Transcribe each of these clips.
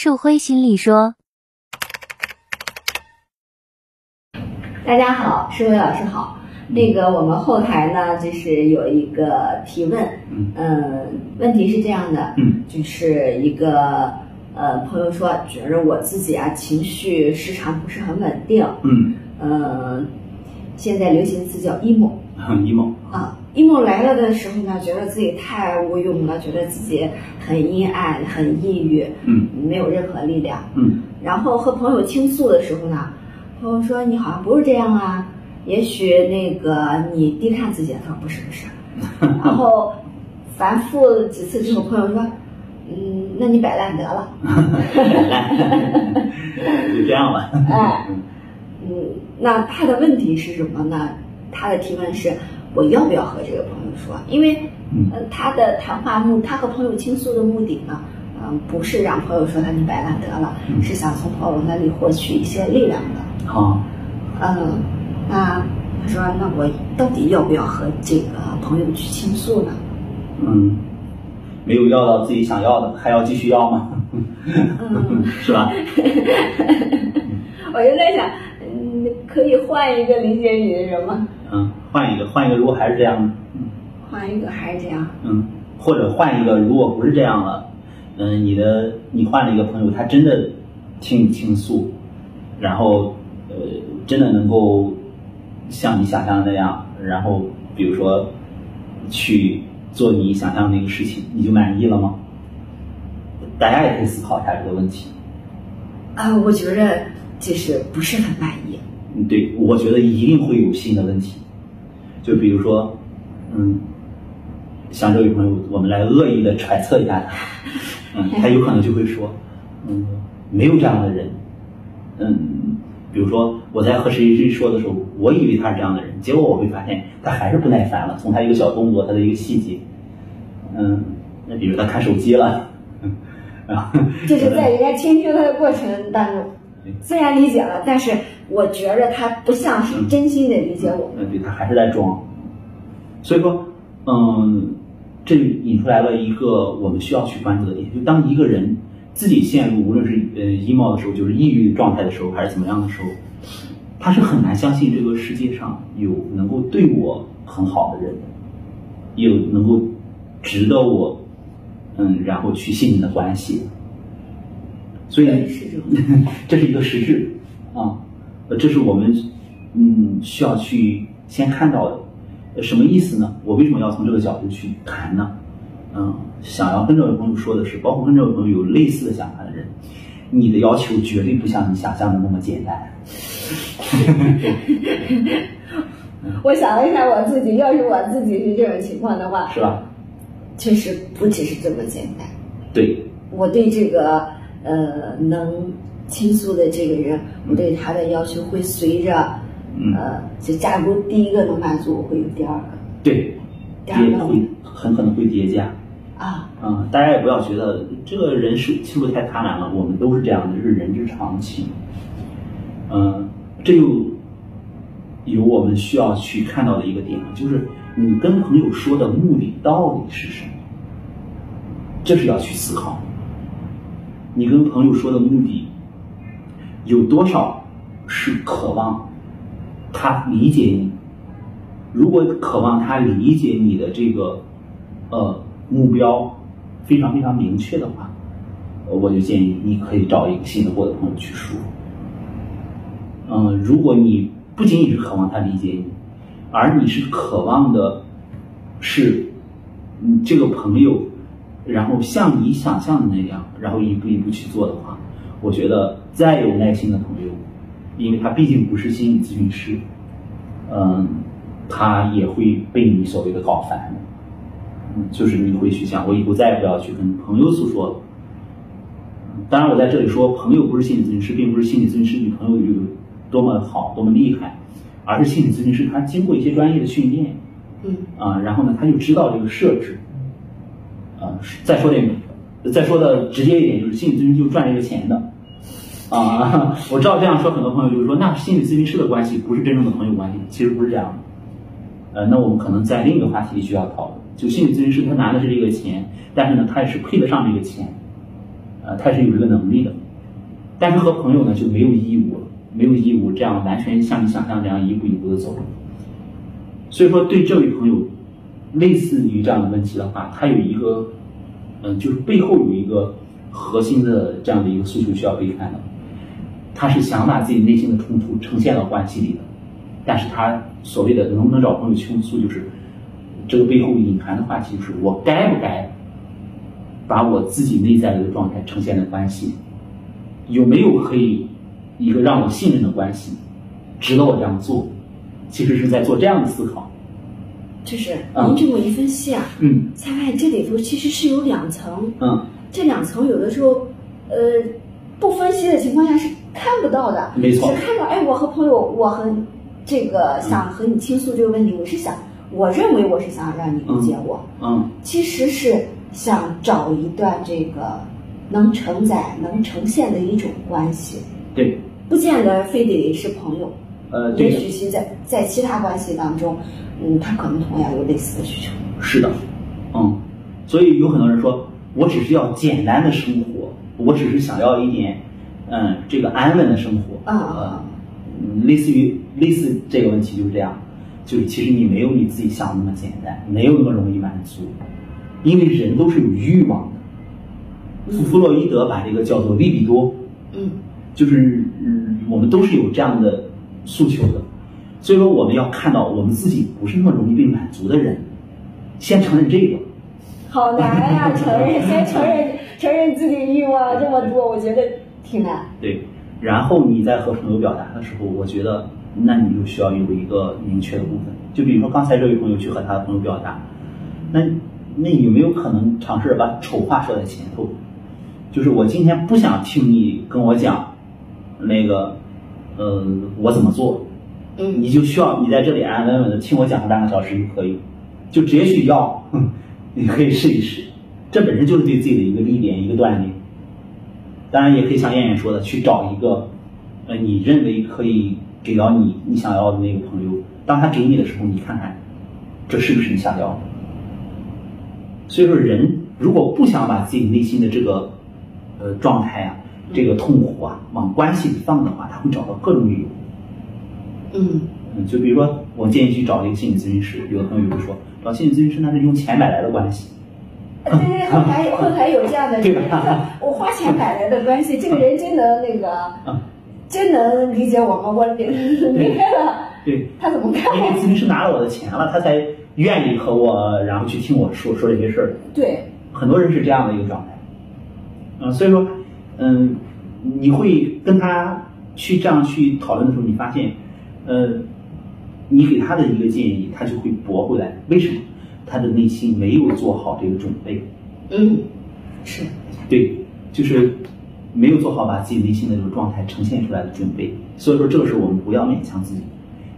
树辉心里说：“大家好，树辉老师好。那个我们后台呢，就是有一个提问，嗯，问题是这样的，嗯，就是一个呃朋友说，觉着我自己啊情绪时常不是很稳定，嗯，呃，现在流行词叫 emo，很 emo 啊，emo 来了的时候呢，觉得自己太无用了，觉得自己很阴暗、很抑郁，嗯，没有任何力量。嗯然后和朋友倾诉的时候呢，朋友说你好像不是这样啊，也许那个你低看自己。他说不是不是，然后反复几次之后，朋友说，嗯，那你摆烂得了。就这样吧。哎，嗯，那他的问题是什么呢？他的提问是：我要不要和这个朋友说？因为，嗯呃，他的谈话目，他和朋友倾诉的目的呢，嗯、不是让朋友说他你摆烂得了，嗯是想从朋友那里获取一些力量的。好，嗯，那他说，那我到底要不要和这个朋友去倾诉呢？嗯，没有要到自己想要的，还要继续要吗？嗯，是吧？我就在想，嗯，可以换一个理解你的人吗？嗯，换一个，换一个，如果还是这样呢？嗯换一个还是这样？嗯，或者换一个，如果不是这样了，嗯，你的你换了一个朋友，他真的听你倾诉，然后呃，真的能够像你想象的那样，然后比如说去做你想象的那个事情，你就满意了吗？大家也可以思考一下这个问题。啊，我觉着就是不是很满意。嗯，对，我觉得一定会有新的问题。就比如说，嗯，像这位朋友，我们来恶意的揣测一下他，嗯，他有可能就会说，嗯，没有这样的人，嗯，比如说我在和谁谁说的时候，我以为他是这样的人，结果我会发现他还是不耐烦了，从他一个小动作，他的一个细节，嗯，那比如他看手机了，嗯，然后这是在人家倾听他的过程当中对，虽然理解了，但是我觉着他不像是真心的理解我。嗯，对他还是在装。所以说，嗯，这引出来了一个我们需要去关注的点，就当一个人自己陷入无论是呃 emo 的时候，就是抑郁状态的时候，还是怎么样的时候，他是很难相信这个世界上有能够对我很好的人，有能够值得我嗯，然后去信任的关系。所以 这是一个实质啊，呃，这是我们嗯需要去先看到的。呃什么意思呢？我为什么要从这个角度去谈呢？嗯，想要跟这位朋友说的是，包括跟这位朋友有类似的想法的人，你的要求绝对不像你想象的那么简单。我想了一下我自己，要是我自己是这种情况的话，是吧？确实不只是这么简单。对，我对这个呃能倾诉的这个人，我对他的要求会随着嗯呃，就假如第一个能满足，我会有第二个对，第二个会很可能会叠加。啊。嗯，大家也不要觉得这个人是是不是太贪婪了，我们都是这样的，这是人之常情。嗯，这就有我们需要去看到的一个点，就是你跟朋友说的目的到底是什么？这是要去思考的。你跟朋友说的目的有多少是渴望他理解你？如果渴望他理解你的这个呃目标非常非常明确的话，我就建议你可以找一个信得过的朋友去说。嗯、如果你不仅仅是渴望他理解你，而你是渴望的是，嗯，这个朋友，然后像你想象的那样，然后一步一步去做的话，我觉得再有耐心的朋友，因为他毕竟不是心理咨询师，嗯，他也会被你所谓的搞烦就是你会去想，我以后再也不要去跟朋友诉说了。嗯当然，我在这里说，朋友不是心理咨询师，并不是心理咨询师比朋友有多么好、多么厉害，而是心理咨询师他经过一些专业的训练，嗯啊，然后呢，他就知道这个设置。再说点，再说的直接一点，就是心理咨询就赚这个钱的。啊，我知道这样说，很多朋友就是说，那心理咨询师的关系不是真正的朋友关系，其实不是这样的。呃，那我们可能在另一个话题需要讨论，就心理咨询师他拿的是这个钱，但是呢，他也是配得上这个钱。呃，他是有这个能力的。但是和朋友呢就没有义务了，没有义务这样完全像你想象这样一步一步的走。所以说，对这位朋友，类似于这样的问题的话，他有一个，嗯，就是背后有一个核心的这样的一个诉求需要被看到。他是想把自己内心的冲突呈现到关系里的，但是他所谓的能不能找朋友倾诉，就是这个背后隐含的话题，就是我该不该把我自己内在的一个状态呈现在关系。有没有可以一个让我信任的关系，值得我这样做？其实是在做这样的思考。就是您这么一分析啊，嗯，才发现这里头其实是有两层。嗯，这两层有的时候，呃，不分析的情况下是看不到的。没错。只看到，哎，我和朋友，我很这个想和你倾诉这个问题，我是想，我认为我是想让你理解我。嗯。其实是想找一段这个。能承载、能呈现的一种关系，对，不见得非得是朋友，呃，也许其在在其他关系当中，嗯，他可能同样有类似的需求。是的，嗯，所以有很多人说，我只是要简单的生活，我只是想要一点，嗯，这个安稳的生活，啊，嗯，类似于类似这个问题就是这样，就是其实你没有你自己想的那么简单，没有那么容易满足，因为人都是有欲望的。弗弗洛伊德把这个叫做利比多，嗯，就是嗯，我们都是有这样的诉求的，所以说我们要看到我们自己不是那么容易被满足的人，先承认这个。好难呀，承认先承认承认自己欲望这么多，我觉得挺难。对，然后你在和朋友表达的时候，我觉得那你就需要有一个明确的部分，就比如说刚才这位朋友去和他的朋友表达，那那有没有可能尝试把丑话说在前头？就是我今天不想听你跟我讲，那个，呃，我怎么做，嗯，你就需要你在这里安安稳稳的听我讲个半个小时就可以，就直接去要，你可以试一试，这本身就是对自己的一个历练一个锻炼。当然也可以像燕燕说的，去找一个，呃，你认为可以给到你你想要的那个朋友，当他给你的时候，你看看，这是不是你想要的？所以说，人如果不想把自己内心的这个。呃，状态啊，这个痛苦啊，往关系里放的话，他会找到各种理由。嗯嗯，就比如说，我建议去找一个心理咨询师。有的朋友会说，找心理咨询师那是用钱买来的关系。对对，还有还有这样的人，我花钱买来的关系，这个人真能那个，真能理解我吗？我明白了。对。他怎么看？因为咨询师拿了我的钱了，他才愿意和我，然后去听我说说这些事儿。对。很多人是这样的一个状态。嗯，所以说，嗯，你会跟他去这样去讨论的时候，你发现，呃，你给他的一个建议，他就会驳回来。为什么？他的内心没有做好这个准备。嗯，是，对，就是没有做好把自己内心的这个状态呈现出来的准备。所以说，这个时候我们不要勉强自己。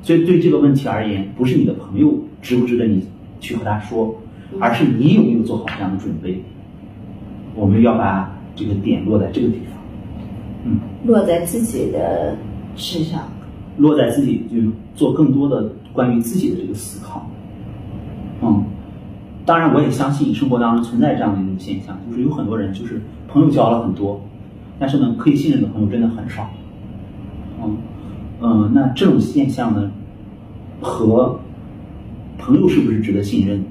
所以对这个问题而言，不是你的朋友值不值得你去和他说，而是你有没有做好这样的准备。我们要把。这个点落在这个地方，嗯，落在自己的身上，落在自己就做更多的关于自己的这个思考，嗯，当然我也相信生活当中存在这样的一种现象，就是有很多人就是朋友交了很多，但是呢可以信任的朋友真的很少，嗯。嗯，那这种现象呢和朋友是不是值得信任，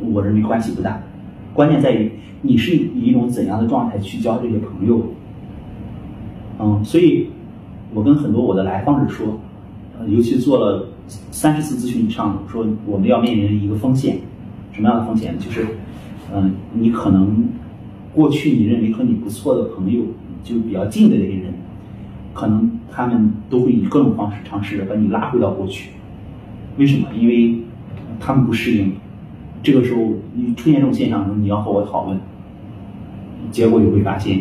我认为关系不大，关键在于。你是以一种怎样的状态去交这些朋友？嗯，所以，我跟很多我的来访者说，呃，尤其做了三十次咨询以上，说我们要面临一个风险，什么样的风险？就是，嗯，你可能过去你认为和你不错的朋友，就比较近的这些人，可能他们都会以各种方式尝试着把你拉回到过去。为什么？因为他们不适应。这个时候，你出现这种现象的时候，你要和我讨论。结果你会发现，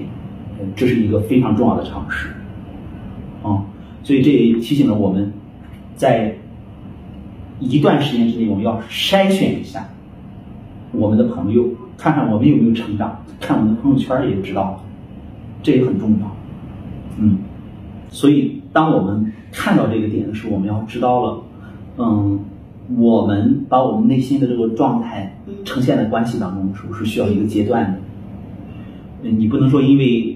这是一个非常重要的常识，啊，所以这也提醒了我们，在一段时间之内，我们要筛选一下我们的朋友，看看我们有没有成长，看我们的朋友圈也就知道了，这也很重要，嗯，所以当我们看到这个点的时候，我们要知道了，嗯，我们把我们内心的这个状态呈现在关系当中的时候，是需要一个阶段的。你不能说因为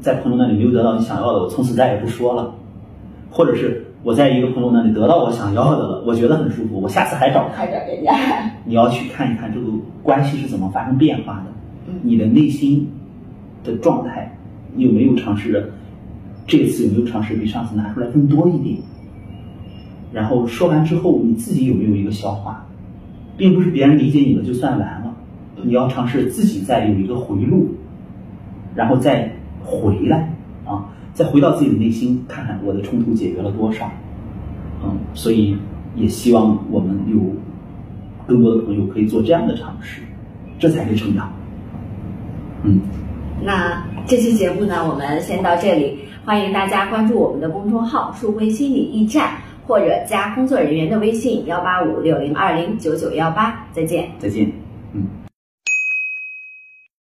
在朋友那里没有得到你想要的，我从此再也不说了，或者是我在一个朋友那里得到我想要的了，我觉得很舒服，我下次还找他。还找人家，你要去看一看这个关系是怎么发生变化的，嗯你的内心的状态有没有尝试着，这次有没有尝试比上次拿出来更多一点？然后说完之后，你自己有没有一个消化？并不是别人理解你了就算完了，你要尝试自己再有一个回路，然后再回来啊，再回到自己的内心，看看我的冲突解决了多少。嗯，所以也希望我们有更多的朋友可以做这样的尝试，这才是成长。嗯，那这期节目呢，我们先到这里，欢迎大家关注我们的公众号“树辉心理驿站”，或者加工作人员的微信幺八五六零二零九九幺八，再见。再见。